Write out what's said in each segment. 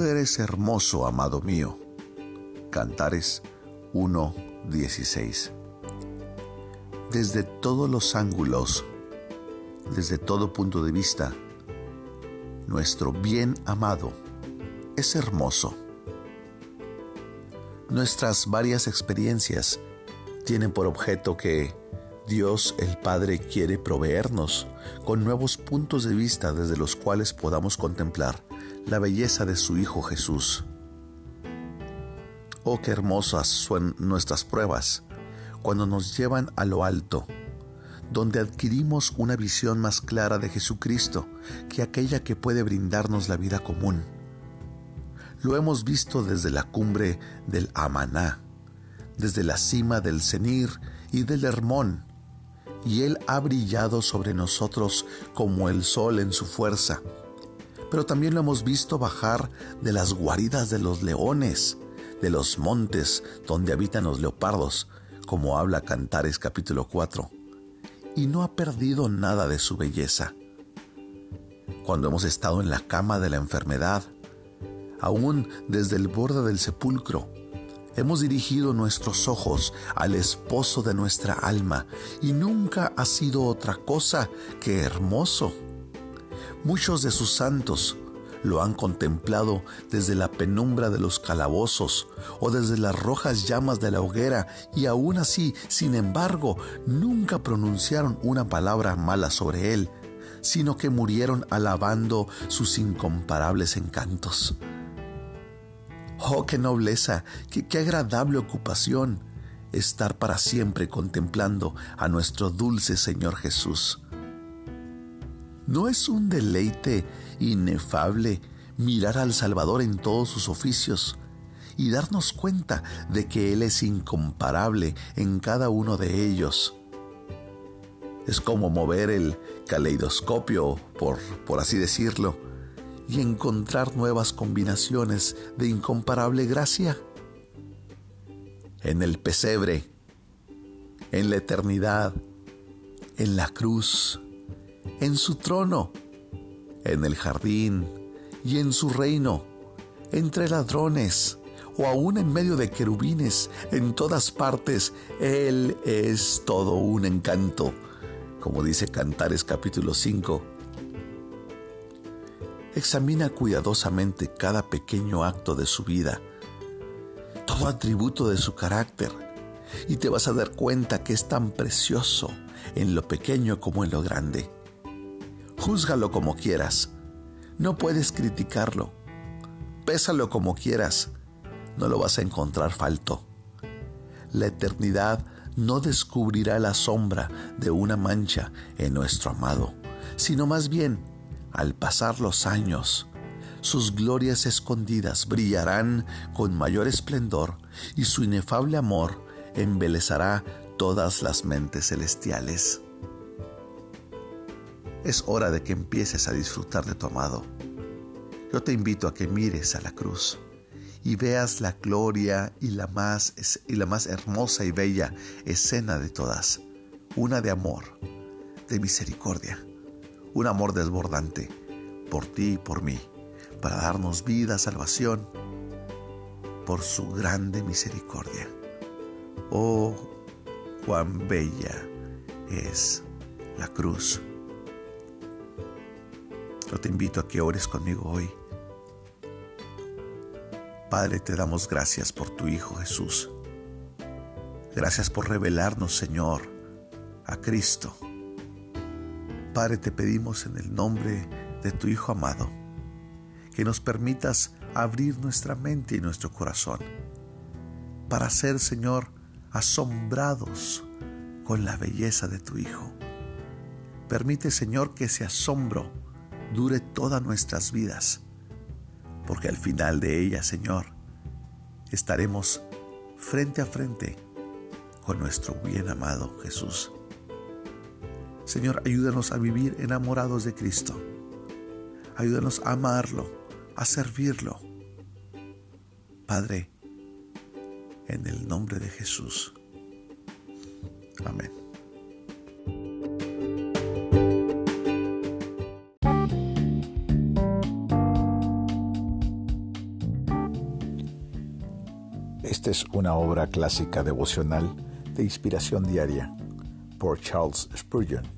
Eres hermoso, amado mío. Cantares 1.16. Desde todos los ángulos, desde todo punto de vista, nuestro bien amado es hermoso. Nuestras varias experiencias tienen por objeto que Dios el Padre quiere proveernos con nuevos puntos de vista desde los cuales podamos contemplar la belleza de su Hijo Jesús. Oh, qué hermosas son nuestras pruebas cuando nos llevan a lo alto, donde adquirimos una visión más clara de Jesucristo que aquella que puede brindarnos la vida común. Lo hemos visto desde la cumbre del Amaná, desde la cima del Senir y del Hermón, y Él ha brillado sobre nosotros como el sol en su fuerza. Pero también lo hemos visto bajar de las guaridas de los leones, de los montes donde habitan los leopardos, como habla Cantares capítulo 4, y no ha perdido nada de su belleza. Cuando hemos estado en la cama de la enfermedad, aún desde el borde del sepulcro, hemos dirigido nuestros ojos al esposo de nuestra alma y nunca ha sido otra cosa que hermoso. Muchos de sus santos lo han contemplado desde la penumbra de los calabozos o desde las rojas llamas de la hoguera y aún así, sin embargo, nunca pronunciaron una palabra mala sobre él, sino que murieron alabando sus incomparables encantos. Oh, qué nobleza, qué, qué agradable ocupación estar para siempre contemplando a nuestro dulce Señor Jesús. ¿No es un deleite inefable mirar al Salvador en todos sus oficios y darnos cuenta de que Él es incomparable en cada uno de ellos? Es como mover el caleidoscopio, por, por así decirlo, y encontrar nuevas combinaciones de incomparable gracia. En el pesebre, en la eternidad, en la cruz, en su trono, en el jardín y en su reino, entre ladrones o aún en medio de querubines, en todas partes, Él es todo un encanto, como dice Cantares capítulo 5. Examina cuidadosamente cada pequeño acto de su vida, todo atributo de su carácter, y te vas a dar cuenta que es tan precioso en lo pequeño como en lo grande. Júzgalo como quieras. No puedes criticarlo. Pésalo como quieras. No lo vas a encontrar falto. La eternidad no descubrirá la sombra de una mancha en nuestro amado, sino más bien, al pasar los años, sus glorias escondidas brillarán con mayor esplendor y su inefable amor embelezará todas las mentes celestiales. Es hora de que empieces a disfrutar de tu amado. Yo te invito a que mires a la cruz y veas la gloria y la más, y la más hermosa y bella escena de todas, una de amor, de misericordia, un amor desbordante por ti y por mí, para darnos vida, salvación, por su grande misericordia. Oh, cuán bella es la cruz. Yo te invito a que ores conmigo hoy. Padre, te damos gracias por tu Hijo Jesús. Gracias por revelarnos, Señor, a Cristo. Padre, te pedimos en el nombre de tu Hijo amado, que nos permitas abrir nuestra mente y nuestro corazón para ser, Señor, asombrados con la belleza de tu Hijo. Permite, Señor, que ese asombro dure todas nuestras vidas, porque al final de ella, Señor, estaremos frente a frente con nuestro bien amado Jesús. Señor, ayúdanos a vivir enamorados de Cristo. Ayúdanos a amarlo, a servirlo. Padre, en el nombre de Jesús. Amén. Esta es una obra clásica devocional de inspiración diaria por Charles Spurgeon,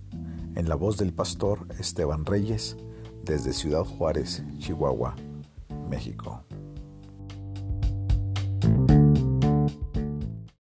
en la voz del pastor Esteban Reyes, desde Ciudad Juárez, Chihuahua, México.